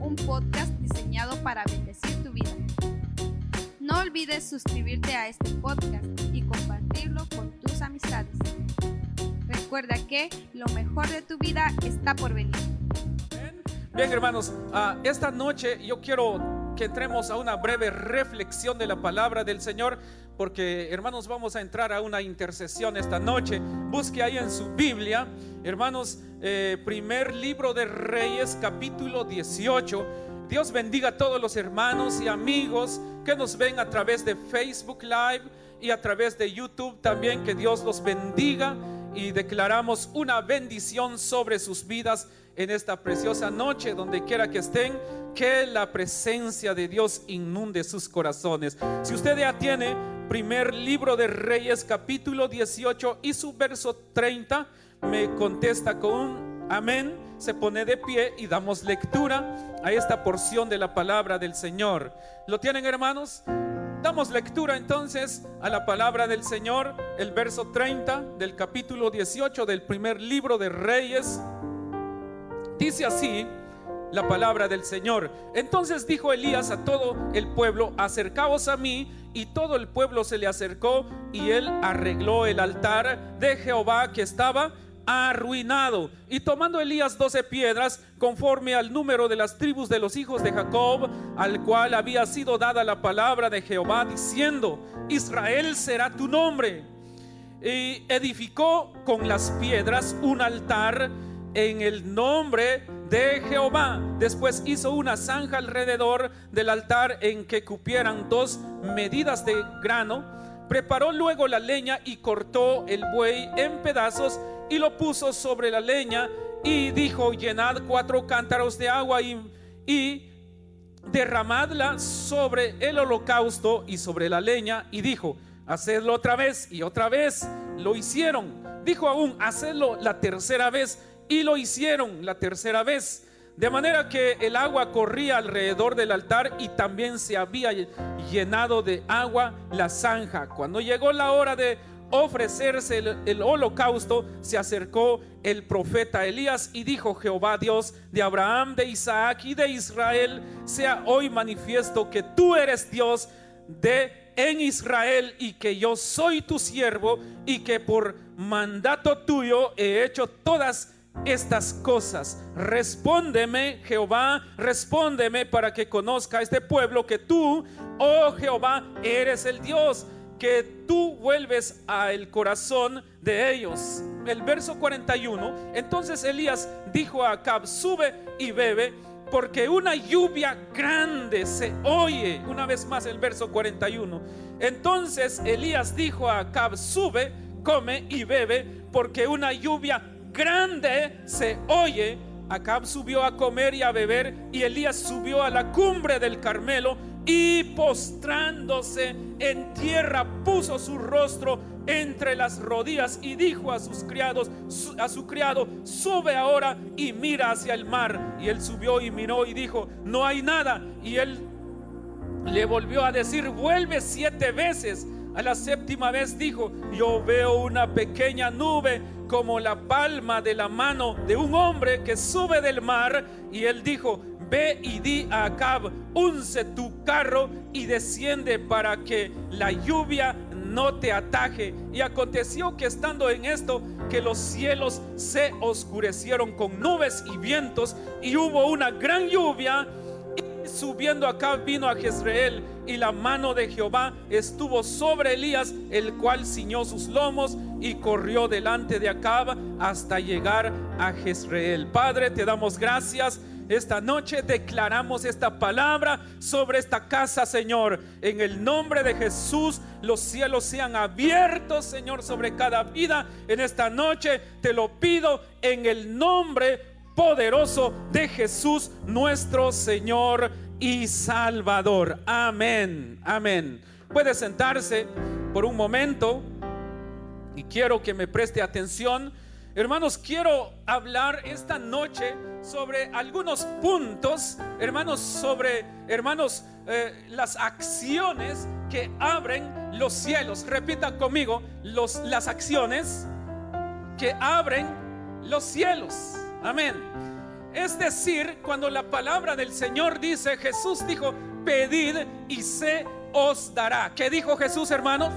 un podcast diseñado para bendecir tu vida. No olvides suscribirte a este podcast y compartirlo con tus amistades. Recuerda que lo mejor de tu vida está por venir. Bien, hermanos, ah, esta noche yo quiero que entremos a una breve reflexión de la palabra del Señor, porque hermanos, vamos a entrar a una intercesión esta noche. Busque ahí en su Biblia, hermanos, eh, primer libro de Reyes, capítulo 18. Dios bendiga a todos los hermanos y amigos que nos ven a través de Facebook Live y a través de YouTube también. Que Dios los bendiga y declaramos una bendición sobre sus vidas en esta preciosa noche, donde quiera que estén, que la presencia de Dios inunde sus corazones. Si usted ya tiene primer libro de Reyes capítulo 18 y su verso 30, me contesta con un amén, se pone de pie y damos lectura a esta porción de la palabra del Señor. ¿Lo tienen hermanos? Damos lectura entonces a la palabra del Señor, el verso 30 del capítulo 18 del primer libro de Reyes. Dice así la palabra del Señor. Entonces dijo Elías a todo el pueblo, acercaos a mí. Y todo el pueblo se le acercó y él arregló el altar de Jehová que estaba arruinado. Y tomando Elías doce piedras, conforme al número de las tribus de los hijos de Jacob, al cual había sido dada la palabra de Jehová, diciendo, Israel será tu nombre. Y edificó con las piedras un altar en el nombre de Jehová. Después hizo una zanja alrededor del altar en que cupieran dos medidas de grano. Preparó luego la leña y cortó el buey en pedazos y lo puso sobre la leña y dijo, llenad cuatro cántaros de agua y, derramadla sobre el holocausto y sobre la leña y dijo, hacedlo otra vez y otra vez. Lo hicieron. Dijo aún, hacedlo la tercera vez y lo hicieron la tercera vez. De manera que el agua corría alrededor del altar y también se había llenado de agua la zanja. Cuando llegó la hora de ofrecerse el, el, holocausto, se acercó el profeta Elías y dijo, Jehová Dios de Abraham, de Isaac y de Israel, sea hoy manifiesto que tú eres Dios de en Israel y que yo soy tu siervo y que por mandato tuyo he hecho todas estas cosas. Respóndeme, Jehová, respóndeme para que conozca este pueblo que tú, oh Jehová, eres el Dios, que tú vuelves al corazón de ellos. El verso 41, entonces Elías dijo a Acab, sube y bebe, porque una lluvia grande se oye. Una vez más el verso 41. Entonces Elías dijo a Acab, sube, come y bebe, porque una lluvia grande se oye. Acab subió a comer y a beber y Elías subió a la cumbre del Carmelo y postrándose en tierra puso su rostro entre las rodillas y dijo a sus criados, a su criado, sube ahora y mira hacia el mar. Y él subió y miró y dijo, no hay nada. Y él le volvió a decir, vuelve siete veces. A la séptima vez dijo, yo veo una pequeña nube como la palma de la mano de un hombre que sube del mar. Y él dijo, ve y di a Acab, unce tu carro y desciende para que la lluvia no te ataje. Y aconteció que estando en esto, que los cielos se oscurecieron con nubes y vientos, y hubo una gran lluvia subiendo acá vino a Jezreel y la mano de Jehová estuvo sobre Elías, el cual ciñó sus lomos y corrió delante de Acab hasta llegar a Jezreel. Padre, te damos gracias. Esta noche declaramos esta palabra sobre esta casa, Señor. En el nombre de Jesús, los cielos sean abiertos, Señor, sobre cada vida. En esta noche te lo pido en el nombre poderoso de Jesús nuestro Señor y Salvador. Amén, amén. Puede sentarse por un momento y quiero que me preste atención. Hermanos, quiero hablar esta noche sobre algunos puntos, hermanos, sobre, hermanos, eh, las acciones que abren los cielos. Repita conmigo, los, las acciones que abren los cielos. Amén. Es decir, cuando la palabra del Señor dice, Jesús dijo, pedid y se os dará. ¿Qué dijo Jesús, hermanos?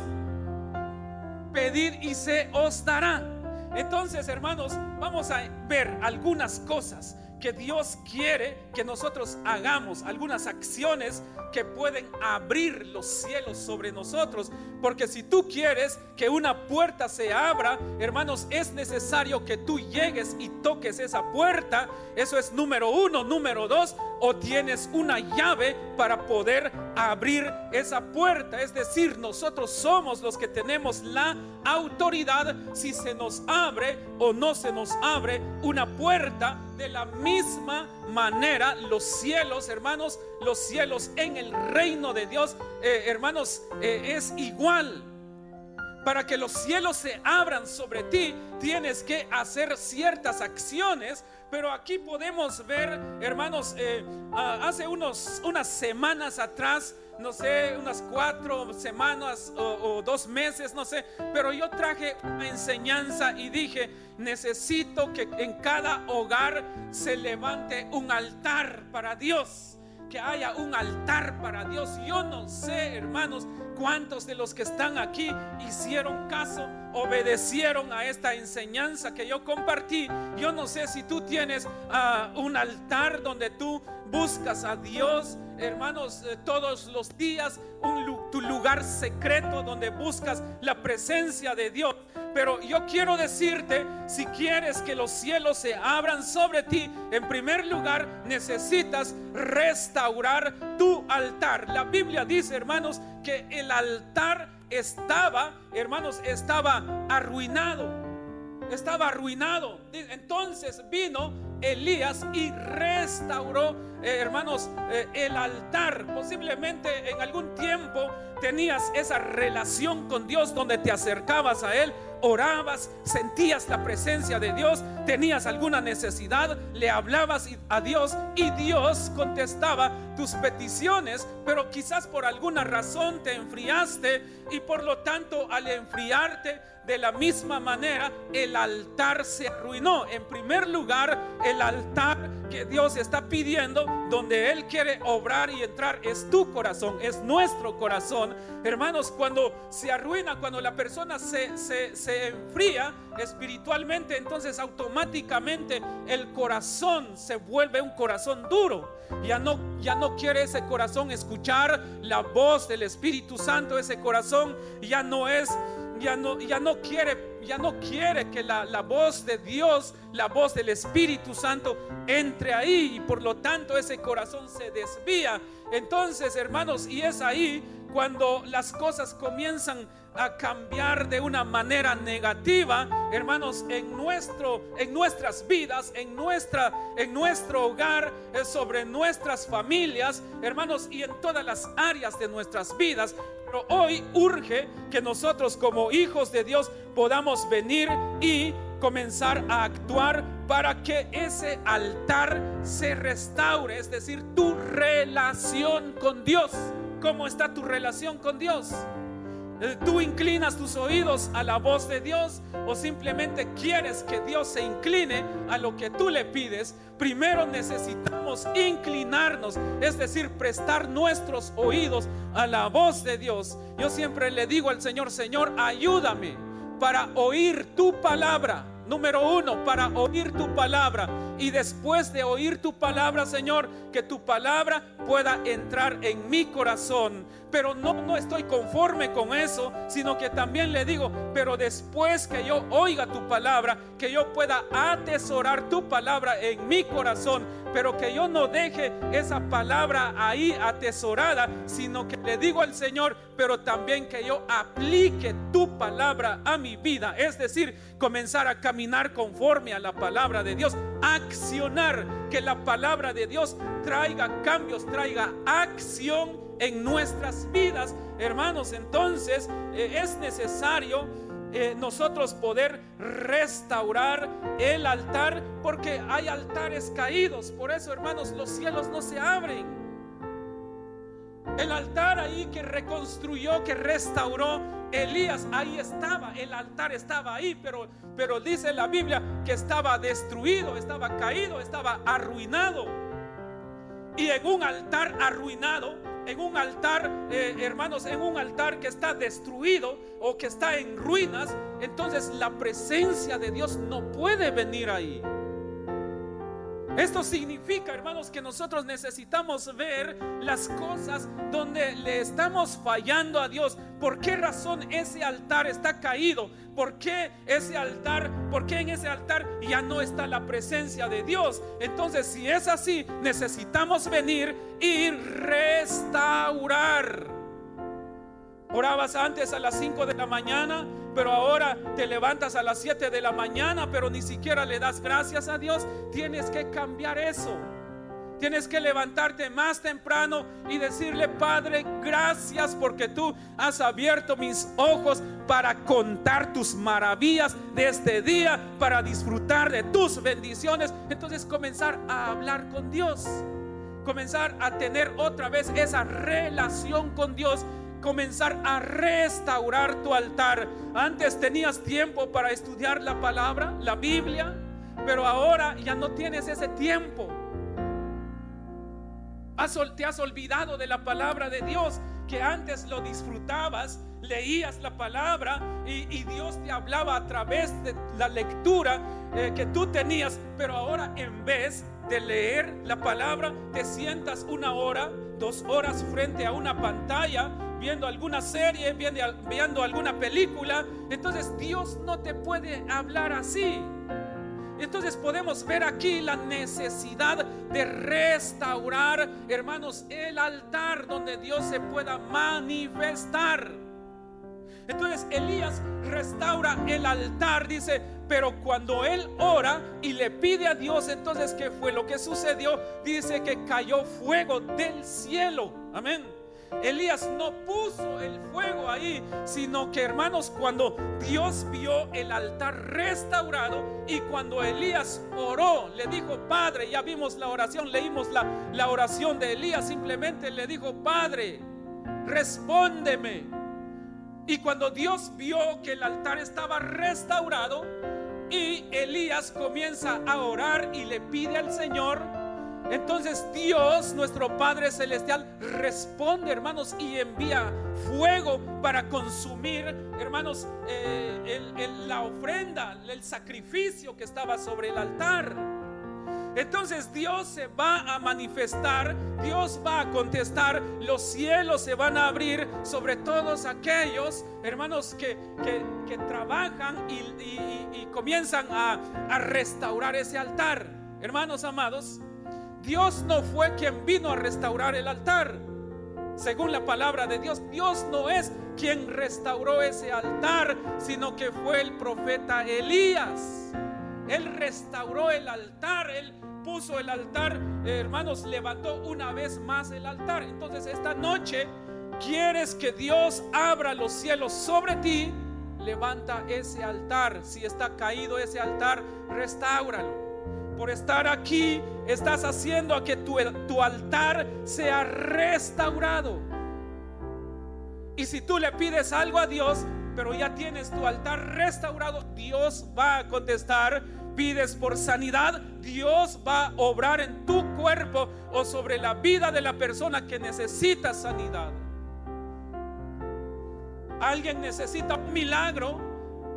Pedid y se os dará. Entonces, hermanos, vamos a ver algunas cosas que Dios quiere que nosotros hagamos, algunas acciones que pueden abrir los cielos sobre nosotros. Porque si tú quieres que una puerta se abra, hermanos, es necesario que tú llegues y toques esa puerta. Eso es número uno. Número dos, o tienes una llave para poder abrir esa puerta. Es decir, nosotros somos los que tenemos la autoridad si se nos abre o no se nos abre una puerta. De la misma manera, los cielos, hermanos, los cielos en el reino de Dios, eh, hermanos, eh, es igual. Para que los cielos se abran sobre ti, tienes que hacer ciertas acciones. Pero aquí podemos ver, hermanos, eh, hace unos, unas semanas atrás, no sé, unas cuatro semanas o, o, dos meses, no sé, pero yo traje una enseñanza y dije, necesito que en cada hogar se levante un altar para Dios que haya un altar para Dios. Yo no sé, hermanos, cuántos de los que están aquí hicieron caso, obedecieron a esta enseñanza que yo compartí. Yo no sé si tú tienes uh, un altar donde tú buscas a Dios, hermanos, eh, todos los días, un, tu lugar secreto donde buscas la presencia de Dios. Pero yo quiero decirte, si quieres que los cielos se abran sobre ti, en primer lugar necesitas restaurar tu altar. La Biblia dice, hermanos, que el altar estaba, hermanos, estaba arruinado. Estaba arruinado. Entonces vino Elías y restauró, eh, hermanos, eh, el altar. Posiblemente en algún tiempo tenías esa relación con Dios donde te acercabas a Él orabas, sentías la presencia de Dios, tenías alguna necesidad, le hablabas a Dios y Dios contestaba tus peticiones, pero quizás por alguna razón te enfriaste y por lo tanto al enfriarte de la misma manera el altar se arruinó. En primer lugar, el altar que Dios está pidiendo, donde Él quiere obrar y entrar, es tu corazón, es nuestro corazón. Hermanos, cuando se arruina, cuando la persona se, se, enfría espiritualmente, entonces automáticamente el corazón se vuelve un corazón duro. Ya no, ya no quiere ese corazón escuchar la voz del Espíritu Santo, ese corazón ya no es ya no, ya no quiere, ya no quiere que la, la, voz de Dios, la voz del Espíritu Santo entre ahí y por lo tanto ese corazón se desvía. Entonces, hermanos, y es ahí cuando las cosas comienzan a cambiar de una manera negativa, hermanos, en nuestro en nuestras vidas, en nuestra en nuestro hogar, eh, sobre nuestras familias, hermanos, y en todas las áreas de nuestras vidas. Pero hoy urge que nosotros como hijos de Dios podamos venir y comenzar a actuar para que ese altar se restaure, es decir, tu relación con Dios. ¿Cómo está tu relación con Dios? Eh, ¿Tú inclinas tus oídos a la voz de Dios o simplemente quieres que Dios se incline a lo que tú le pides? Primero necesitamos inclinarnos, es decir, prestar nuestros oídos a la voz de Dios. Yo siempre le digo al Señor, Señor, ayúdame para oír tu palabra. Número uno, para oír tu palabra. Y después de oír tu palabra, Señor, que tu palabra pueda entrar en mi corazón. Pero no, no estoy conforme con eso, sino que también le digo, pero después que yo oiga tu palabra, que yo pueda atesorar tu palabra en mi corazón, pero que yo no deje esa palabra ahí atesorada, sino que le digo al Señor, pero también que yo aplique tu palabra a mi vida, es decir, comenzar a caminar conforme a la palabra de Dios, accionar, que la palabra de Dios traiga cambios, traiga acción en nuestras vidas. Hermanos, entonces eh, es necesario eh, nosotros poder restaurar el altar porque hay altares caídos. Por eso, hermanos, los cielos no se abren. El altar ahí que reconstruyó, que restauró Elías, ahí estaba, el altar estaba ahí, pero, pero dice la Biblia que estaba destruido, estaba caído, estaba arruinado. Y en un altar arruinado, en un altar, eh, hermanos, en un altar que está destruido o que está en ruinas, entonces la presencia de Dios no puede venir ahí. Esto significa, hermanos, que nosotros necesitamos ver las cosas donde le estamos fallando a Dios. ¿Por qué razón ese altar está caído? ¿Por qué ese altar, por qué en ese altar ya no está la presencia de Dios? Entonces, si es así, necesitamos venir y restaurar. Orabas antes a las 5 de la mañana, pero ahora te levantas a las 7 de la mañana, pero ni siquiera le das gracias a Dios. Tienes que cambiar eso. Tienes que levantarte más temprano y decirle, Padre, gracias porque tú has abierto mis ojos para contar tus maravillas de este día, para disfrutar de tus bendiciones. Entonces comenzar a hablar con Dios. Comenzar a tener otra vez esa relación con Dios comenzar a restaurar tu altar. Antes tenías tiempo para estudiar la palabra, la Biblia, pero ahora ya no tienes ese tiempo. Te has olvidado de la palabra de Dios, que antes lo disfrutabas, leías la palabra y, Dios te hablaba a través de la lectura eh, que tú tenías, pero ahora en vez de leer la palabra, te sientas una hora, dos horas frente a una pantalla viendo alguna serie, viendo, alguna película. Entonces Dios no te puede hablar así. Entonces podemos ver aquí la necesidad de restaurar, hermanos, el altar donde Dios se pueda manifestar. Entonces Elías restaura el altar, dice, pero cuando él ora y le pide a Dios, entonces, ¿qué fue lo que sucedió? Dice que cayó fuego del cielo. Amén. Elías no puso el fuego ahí, sino que hermanos, cuando Dios vio el altar restaurado y cuando Elías oró, le dijo, Padre, ya vimos la oración, leímos la, la oración de Elías, simplemente le dijo, Padre, respóndeme. Y cuando Dios vio que el altar estaba restaurado y Elías comienza a orar y le pide al Señor, entonces Dios, nuestro Padre Celestial, responde, hermanos, y envía fuego para consumir, hermanos, eh, la ofrenda, el sacrificio que estaba sobre el altar. Entonces Dios se va a manifestar, Dios va a contestar, los cielos se van a abrir sobre todos aquellos hermanos que, trabajan y, comienzan a, restaurar ese altar. Hermanos amados, Dios no fue quien vino a restaurar el altar. Según la palabra de Dios, Dios no es quien restauró ese altar, sino que fue el profeta Elías. Él restauró el altar, puso el altar, hermanos, levantó una vez más el altar. Entonces esta noche quieres que Dios abra los cielos sobre ti, levanta ese altar. Si está caído ese altar, restáuralo. Por estar aquí, estás haciendo a que tu, tu altar sea restaurado. Y si tú le pides algo a Dios, pero ya tienes tu altar restaurado, Dios va a contestar. Pides por sanidad, Dios va a obrar en tu cuerpo o sobre la vida de la persona que necesita sanidad. Alguien necesita un milagro,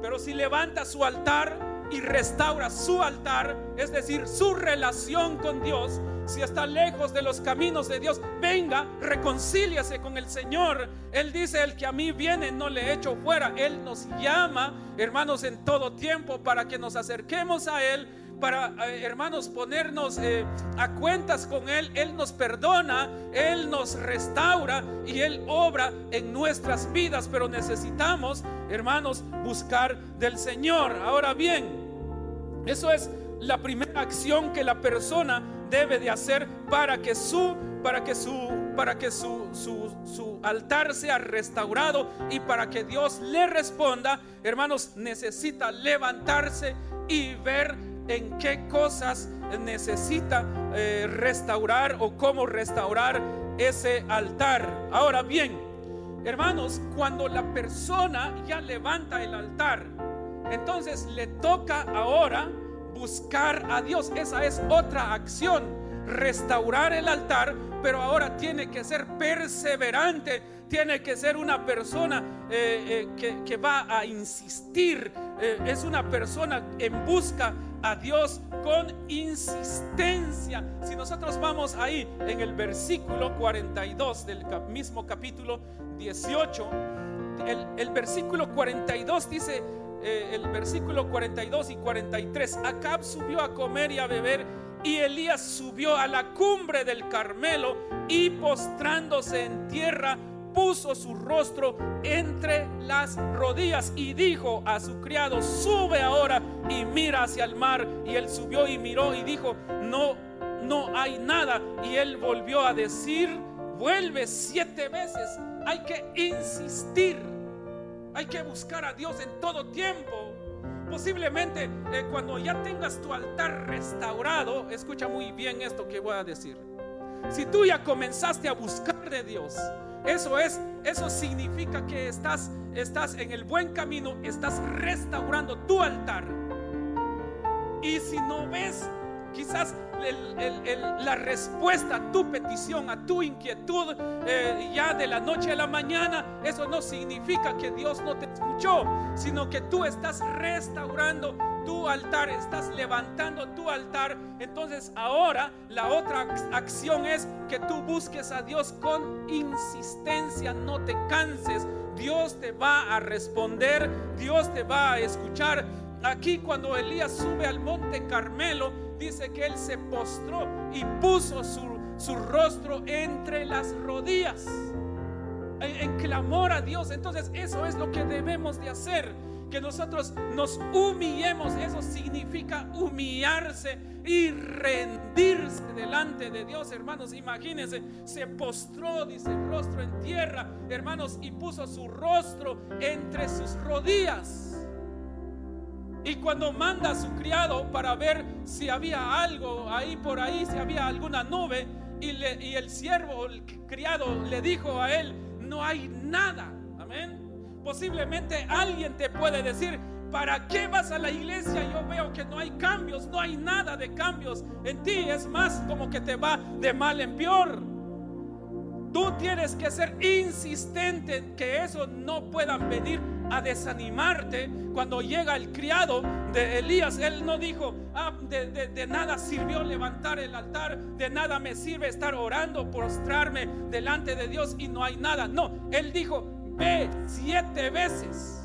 pero si levanta su altar y restaura su altar, es decir, su relación con Dios, si está lejos de los caminos de Dios, venga, reconcíliase con el Señor. Él dice, el que a mí viene no le echo fuera. Él nos llama, hermanos, en todo tiempo para que nos acerquemos a Él para, eh, hermanos, ponernos eh, a cuentas con Él. Él nos perdona, Él nos restaura y Él obra en nuestras vidas. Pero necesitamos, hermanos, buscar del Señor. Ahora bien, eso es la primera acción que la persona debe de hacer para que su para que su para que su, su, altar sea restaurado y para que Dios le responda, hermanos, necesita levantarse y ver en qué cosas necesita eh, restaurar o cómo restaurar ese altar. Ahora bien, hermanos, cuando la persona ya levanta el altar, entonces le toca ahora buscar a Dios. Esa es otra acción, restaurar el altar, pero ahora tiene que ser perseverante, tiene que ser una persona eh, eh, que, va a insistir, eh, es una persona en busca a Dios con insistencia. Si nosotros vamos ahí en el versículo 42 del mismo capítulo 18, el, el versículo 42 dice, eh, el versículo 42 y 43. Acab subió a comer y a beber y Elías subió a la cumbre del Carmelo y postrándose en tierra puso su rostro entre las rodillas y dijo a su criado, sube ahora y mira hacia el mar. Y él subió y miró y dijo, no, no hay nada. Y él volvió a decir, vuelve siete veces. Hay que insistir hay que buscar a Dios en todo tiempo. Posiblemente eh, cuando ya tengas tu altar restaurado, escucha muy bien esto que voy a decir. Si tú ya comenzaste a buscar de Dios, eso es, eso significa que estás, estás en el buen camino, estás restaurando tu altar. Y si no ves quizás la respuesta a tu petición, a tu inquietud, eh, ya de la noche a la mañana, eso no significa que Dios no te escuchó, sino que tú estás restaurando tu altar, estás levantando tu altar. Entonces ahora la otra acción es que tú busques a Dios con insistencia, no te canses. Dios te va a responder, Dios te va a escuchar. Aquí cuando Elías sube al monte Carmelo, dice que él se postró y puso su, su rostro entre las rodillas en, clamor a Dios. Entonces eso es lo que debemos de hacer. Que nosotros nos humillemos, eso significa humillarse y rendirse delante de Dios, hermanos. Imagínense, se postró, dice el rostro en tierra, hermanos, y puso su rostro entre sus rodillas. Y cuando manda a su criado para ver si había algo ahí por ahí, si había alguna nube, y, y el siervo, el criado, le dijo a él, no hay nada. Amén. Posiblemente alguien te puede decir, ¿para qué vas a la iglesia? Yo veo que no hay cambios, no hay nada de cambios en ti. Es más como que te va de mal en peor. Tú tienes que ser insistente en que eso no pueda venir a desanimarte. Cuando llega el criado de Elías, él no dijo, ah, de, nada sirvió levantar el altar, de nada me sirve estar orando, postrarme delante de Dios y no hay nada. No, él dijo, ve siete veces.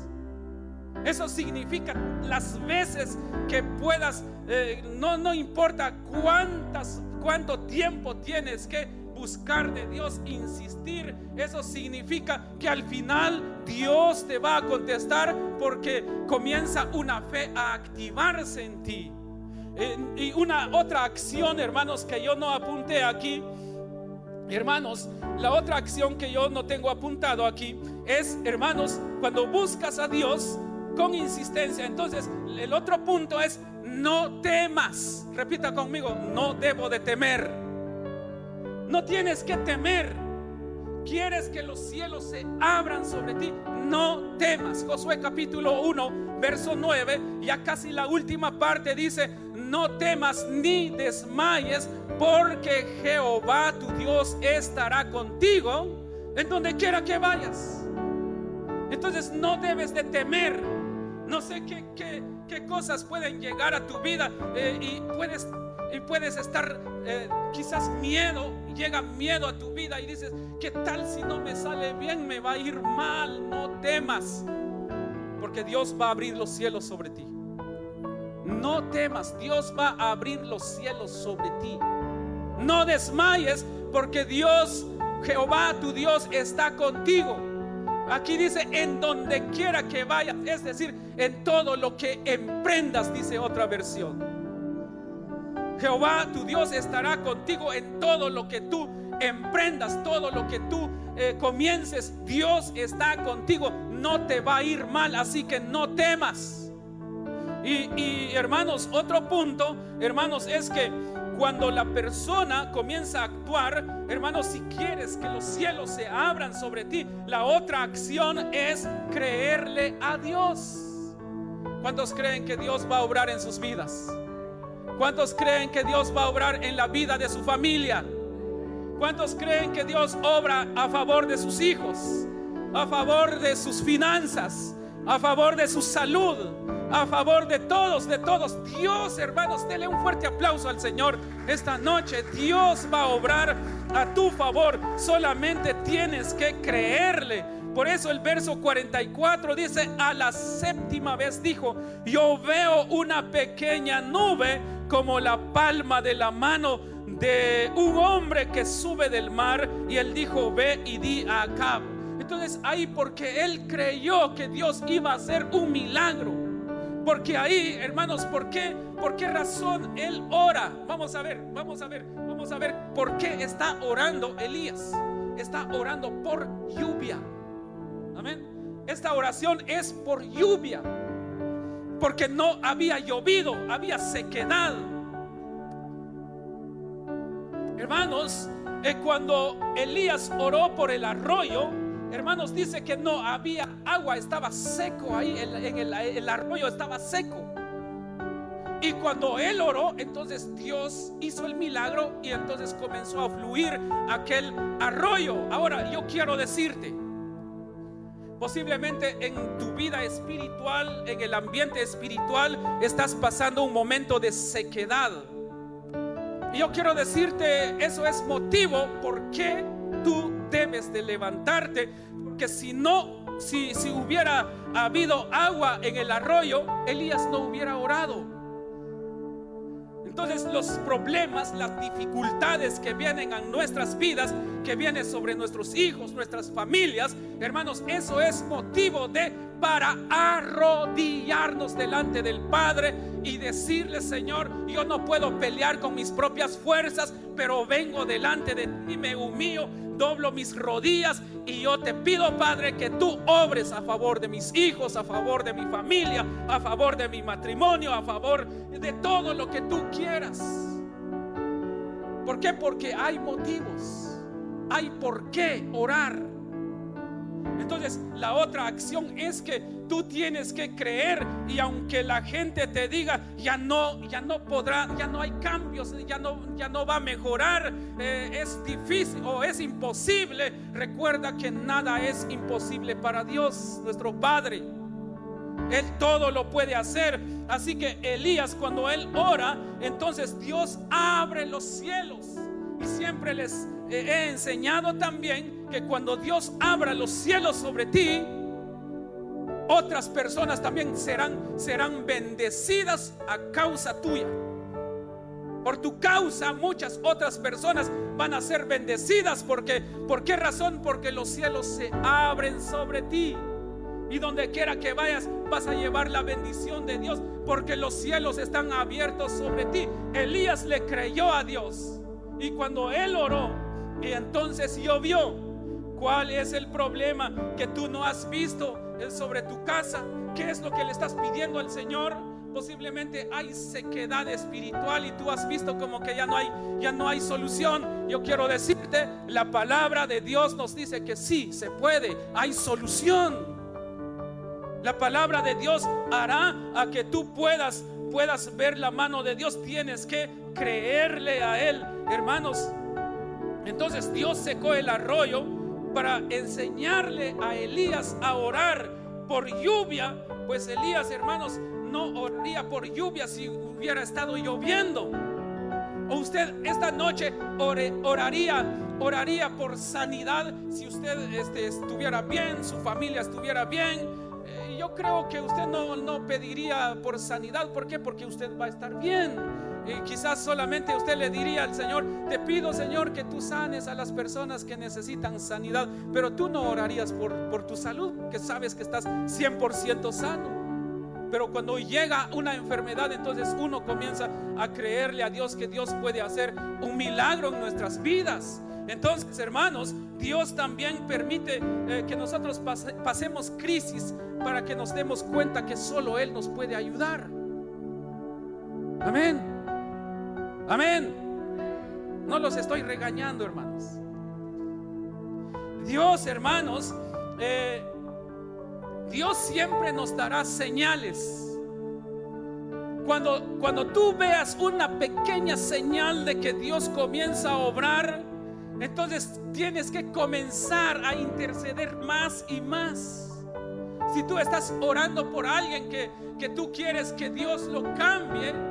Eso significa las veces que puedas, eh, no, no importa cuántas, cuánto tiempo tienes que buscar de Dios, insistir, eso significa que al final Dios te va a contestar porque comienza una fe a activarse en ti. y una otra acción, hermanos, que yo no apunté aquí, hermanos, la otra acción que yo no tengo apuntado aquí es, hermanos, cuando buscas a Dios con insistencia. Entonces, el otro punto es, no temas. Repita conmigo, no debo de temer. No tienes que temer. ¿Quieres que los cielos se abran sobre ti? No temas. Josué capítulo 1, verso 9, ya casi la última parte dice, no temas ni desmayes, porque Jehová tu Dios estará contigo en donde quiera que vayas. Entonces no debes de temer. No sé qué, qué, qué cosas pueden llegar a tu vida eh, y, puedes, y puedes estar eh, quizás miedo, llega miedo a tu vida y dices, ¿qué tal si no me sale bien? Me va a ir mal. No temas, porque Dios va a abrir los cielos sobre ti. No temas, Dios va a abrir los cielos sobre ti. No desmayes porque Dios, Jehová tu Dios, está contigo. Aquí dice, en donde quiera que vayas, es decir, en todo lo que emprendas, dice otra versión. Jehová tu Dios estará contigo en todo lo que tú emprendas, todo lo que tú eh, comiences. Dios está contigo, no te va a ir mal, así que no temas. Y, y hermanos, otro punto, hermanos, es que cuando la persona comienza a actuar, hermanos, si quieres que los cielos se abran sobre ti, la otra acción es creerle a Dios. ¿Cuántos creen que Dios va a obrar en sus vidas? ¿Cuántos creen que Dios va a obrar en la vida de su familia? ¿Cuántos creen que Dios obra a favor de sus hijos? A favor de sus finanzas, a favor de su salud, a favor de todos, de todos. Dios, hermanos, dele un fuerte aplauso al Señor esta noche. Dios va a obrar a tu favor. Solamente tienes que creerle. Por eso el verso 44 dice, a la séptima vez dijo, yo veo una pequeña nube como la palma de la mano de un hombre que sube del mar. Y él dijo, ve y di a Acab. Entonces ahí porque él creyó que Dios iba a hacer un milagro. Porque ahí, hermanos, ¿por qué? ¿Por qué razón él ora? Vamos a ver, vamos a ver, vamos a ver por qué está orando Elías. Está orando por lluvia. Amén. Esta oración es por lluvia. Porque no había llovido, había sequedad. Hermanos, eh, cuando Elías oró por el arroyo, Hermanos, dice que no había agua, estaba seco ahí, en el, arroyo estaba seco. Y cuando él oró, entonces Dios hizo el milagro y entonces comenzó a fluir aquel arroyo. Ahora yo quiero decirte, posiblemente en tu vida espiritual, en el ambiente espiritual, estás pasando un momento de sequedad. Y yo quiero decirte, eso es motivo por qué tú debes de levantarte, porque si no, si, si hubiera habido agua en el arroyo, Elías no hubiera orado. Entonces los problemas, las dificultades que vienen a nuestras vidas, que vienen sobre nuestros hijos, nuestras familias, hermanos, eso es motivo de para arrodillarnos delante del Padre y decirle, Señor, yo no puedo pelear con mis propias fuerzas, pero vengo delante de ti, me humillo, doblo mis rodillas y yo te pido, Padre, que tú obres a favor de mis hijos, a favor de mi familia, a favor de mi matrimonio, a favor de todo lo que tú quieras. ¿Por qué? Porque hay motivos, hay por qué orar. Entonces, la otra acción es que tú tienes que creer y aunque la gente te diga, ya no, ya no podrá, ya no hay cambios, ya no, ya no va a mejorar, eh, es difícil o es imposible, recuerda que nada es imposible para Dios, nuestro Padre. Él todo lo puede hacer. Así que Elías cuando él ora, entonces Dios abre los cielos. Y siempre les he enseñado también que cuando Dios abra los cielos sobre ti, otras personas también serán, serán bendecidas a causa tuya. Por tu causa muchas otras personas van a ser bendecidas porque ¿por qué razón? Porque los cielos se abren sobre ti. Y donde quiera que vayas vas a llevar la bendición de Dios porque los cielos están abiertos sobre ti. Elías le creyó a Dios. Y cuando él oró, y entonces llovió, ¿cuál es el problema que tú no has visto sobre tu casa? ¿Qué es lo que le estás pidiendo al Señor? Posiblemente hay sequedad espiritual y tú has visto como que ya no hay ya no hay solución. Yo quiero decirte, la palabra de Dios nos dice que sí, se puede, hay solución. La palabra de Dios hará a que tú puedas puedas ver la mano de Dios, tienes que creerle a él, hermanos. Entonces Dios secó el arroyo para enseñarle a Elías a orar por lluvia, pues Elías, hermanos, no oraría por lluvia si hubiera estado lloviendo. O usted esta noche oraría, oraría por sanidad si usted este, estuviera bien, su familia estuviera bien. Eh, yo creo que usted no, no pediría por sanidad. ¿Por qué? Porque usted va a estar bien. Y quizás solamente usted le diría al Señor, te pido Señor que tú sanes a las personas que necesitan sanidad, pero tú no orarías por, por tu salud, que sabes que estás 100% sano. Pero cuando llega una enfermedad, entonces uno comienza a creerle a Dios que Dios puede hacer un milagro en nuestras vidas. Entonces, hermanos, Dios también permite eh, que nosotros pasemos crisis para que nos demos cuenta que solo Él nos puede ayudar. Amén. Amén. No los estoy regañando, hermanos. Dios, hermanos, eh, Dios siempre nos dará señales. Cuando, cuando tú veas una pequeña señal de que Dios comienza a obrar, entonces tienes que comenzar a interceder más y más. Si tú estás orando por alguien que, que tú quieres que Dios lo cambie,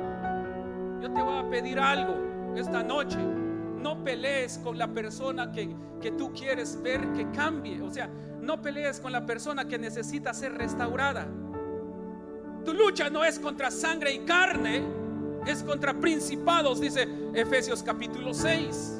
yo te voy a pedir algo esta noche. No pelees con la persona que, que tú quieres ver que cambie. O sea, no pelees con la persona que necesita ser restaurada. Tu lucha no es contra sangre y carne, es contra principados, dice Efesios capítulo 6.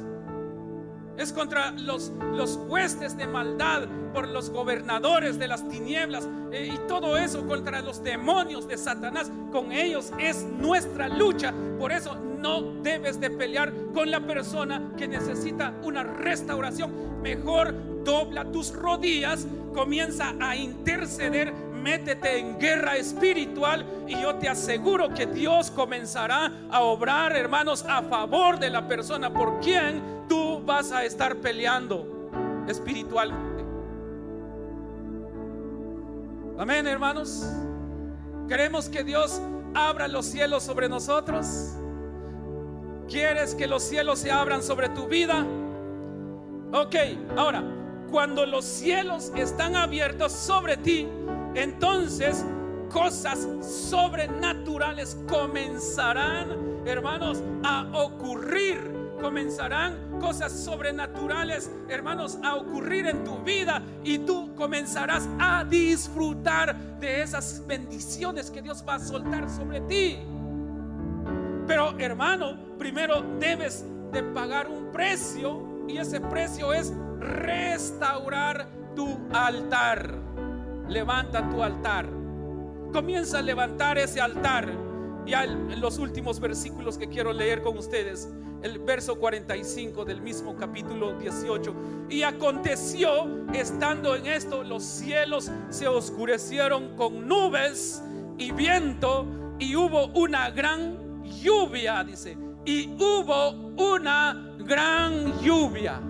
Es contra los, los huestes de maldad, por los gobernadores de las tinieblas eh, y todo eso contra los demonios de Satanás. Con ellos es nuestra lucha. Por eso no debes de pelear con la persona que necesita una restauración. Mejor dobla tus rodillas, comienza a interceder, métete en guerra espiritual y yo te aseguro que Dios comenzará a obrar, hermanos, a favor de la persona por quien tú vas a estar peleando espiritualmente. Amén, hermanos. Queremos que Dios abra los cielos sobre nosotros. ¿Quieres que los cielos se abran sobre tu vida? Ok, ahora, cuando los cielos están abiertos sobre ti, entonces cosas sobrenaturales comenzarán, hermanos, a ocurrir. Comenzarán cosas sobrenaturales, hermanos, a ocurrir en tu vida y tú comenzarás a disfrutar de esas bendiciones que Dios va a soltar sobre ti. Pero, hermano, primero debes de pagar un precio y ese precio es restaurar tu altar. Levanta tu altar. Comienza a levantar ese altar. Ya en los últimos versículos que quiero leer con ustedes, el verso 45 del mismo capítulo 18. Y aconteció, estando en esto, los cielos se oscurecieron con nubes y viento, y hubo una gran lluvia, dice, y hubo una gran lluvia.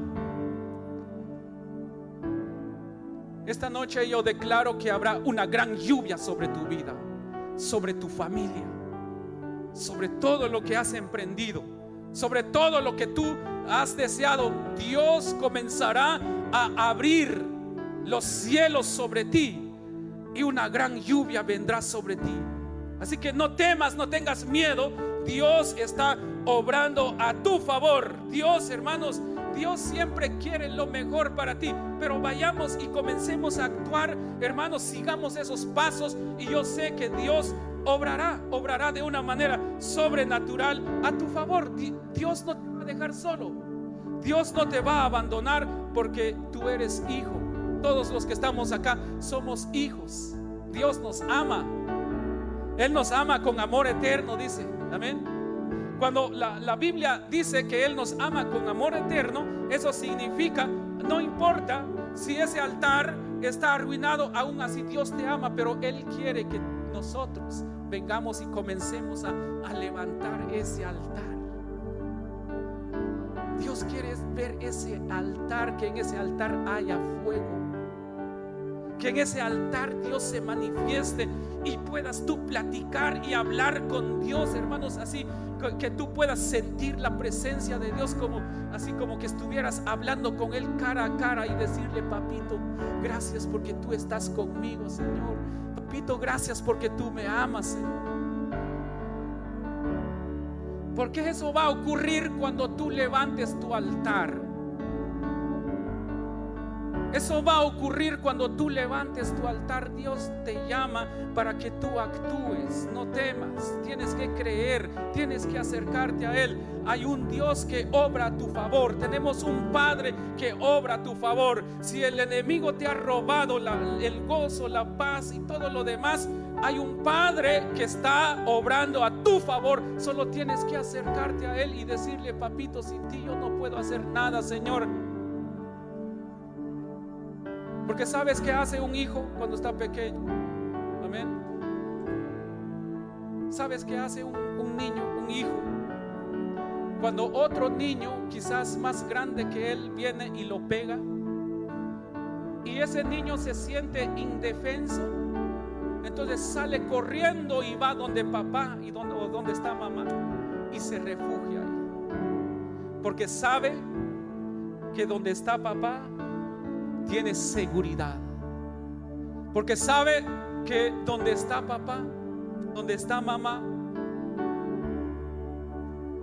Esta noche yo declaro que habrá una gran lluvia sobre tu vida, sobre tu familia, sobre todo lo que has emprendido, sobre todo lo que tú has deseado. Dios comenzará a abrir los cielos sobre ti y una gran lluvia vendrá sobre ti. Así que no temas, no tengas miedo. Dios está obrando a tu favor. Dios, hermanos, Dios siempre quiere lo mejor para ti, pero vayamos y comencemos a actuar, hermanos, sigamos esos pasos y yo sé que Dios obrará, obrará de una manera sobrenatural a tu favor. Dios no te va a dejar solo. Dios no te va a abandonar porque tú eres hijo. Todos los que estamos acá somos hijos. Dios nos ama. Él nos ama con amor eterno, dice. Amén. Cuando la, Biblia dice que Él nos ama con amor eterno, eso significa, no importa si ese altar está arruinado, aún así Dios te ama, pero Él quiere que nosotros vengamos y comencemos a levantar ese altar. Dios quiere ver ese altar, que en ese altar haya fuego que en ese altar Dios se manifieste y puedas tú platicar y hablar con Dios, hermanos, así que tú puedas sentir la presencia de Dios como así como que estuvieras hablando con él cara a cara y decirle, "Papito, gracias porque tú estás conmigo, Señor. Papito, gracias porque tú me amas, Señor." Porque eso va a ocurrir cuando tú levantes tu altar. Eso va a ocurrir cuando tú levantes tu altar. Dios te llama para que tú actúes. No temas. Tienes que creer. Tienes que acercarte a Él. Hay un Dios que obra a tu favor. Tenemos un Padre que obra a tu favor. Si el enemigo te ha robado el gozo, la paz y todo lo demás, hay un Padre que está obrando a tu favor. Solo tienes que acercarte a Él y decirle, papito, sin ti yo no puedo hacer nada, Señor. Porque sabes que hace un hijo cuando está pequeño. Amén. ¿Sabes qué hace un, niño, un hijo? Cuando otro niño, quizás más grande que él, viene y lo pega. Y ese niño se siente indefenso. Entonces sale corriendo y va donde papá y donde, donde está mamá. Y se refugia ahí. Porque sabe que donde está papá tiene seguridad. Porque sabe que donde está papá, donde está mamá,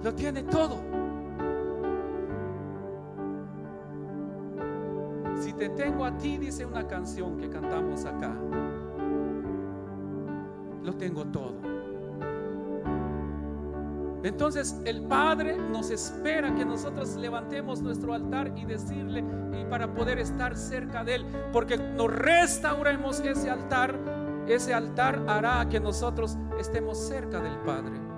lo tiene todo. Si te tengo a ti, dice una canción que cantamos acá, lo tengo todo. Entonces el Padre nos espera que nosotros levantemos nuestro altar y decirle y para poder estar cerca de Él, porque nos restauremos ese altar, ese altar hará que nosotros estemos cerca del Padre.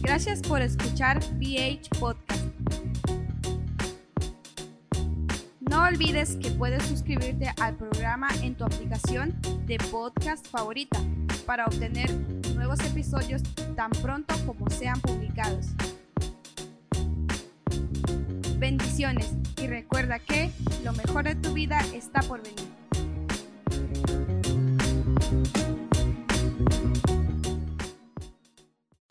Gracias por escuchar BH Podcast. No olvides que puedes suscribirte al programa en tu aplicación de podcast favorita para obtener nuevos episodios tan pronto como sean publicados. Bendiciones y recuerda que lo mejor de tu vida está por venir.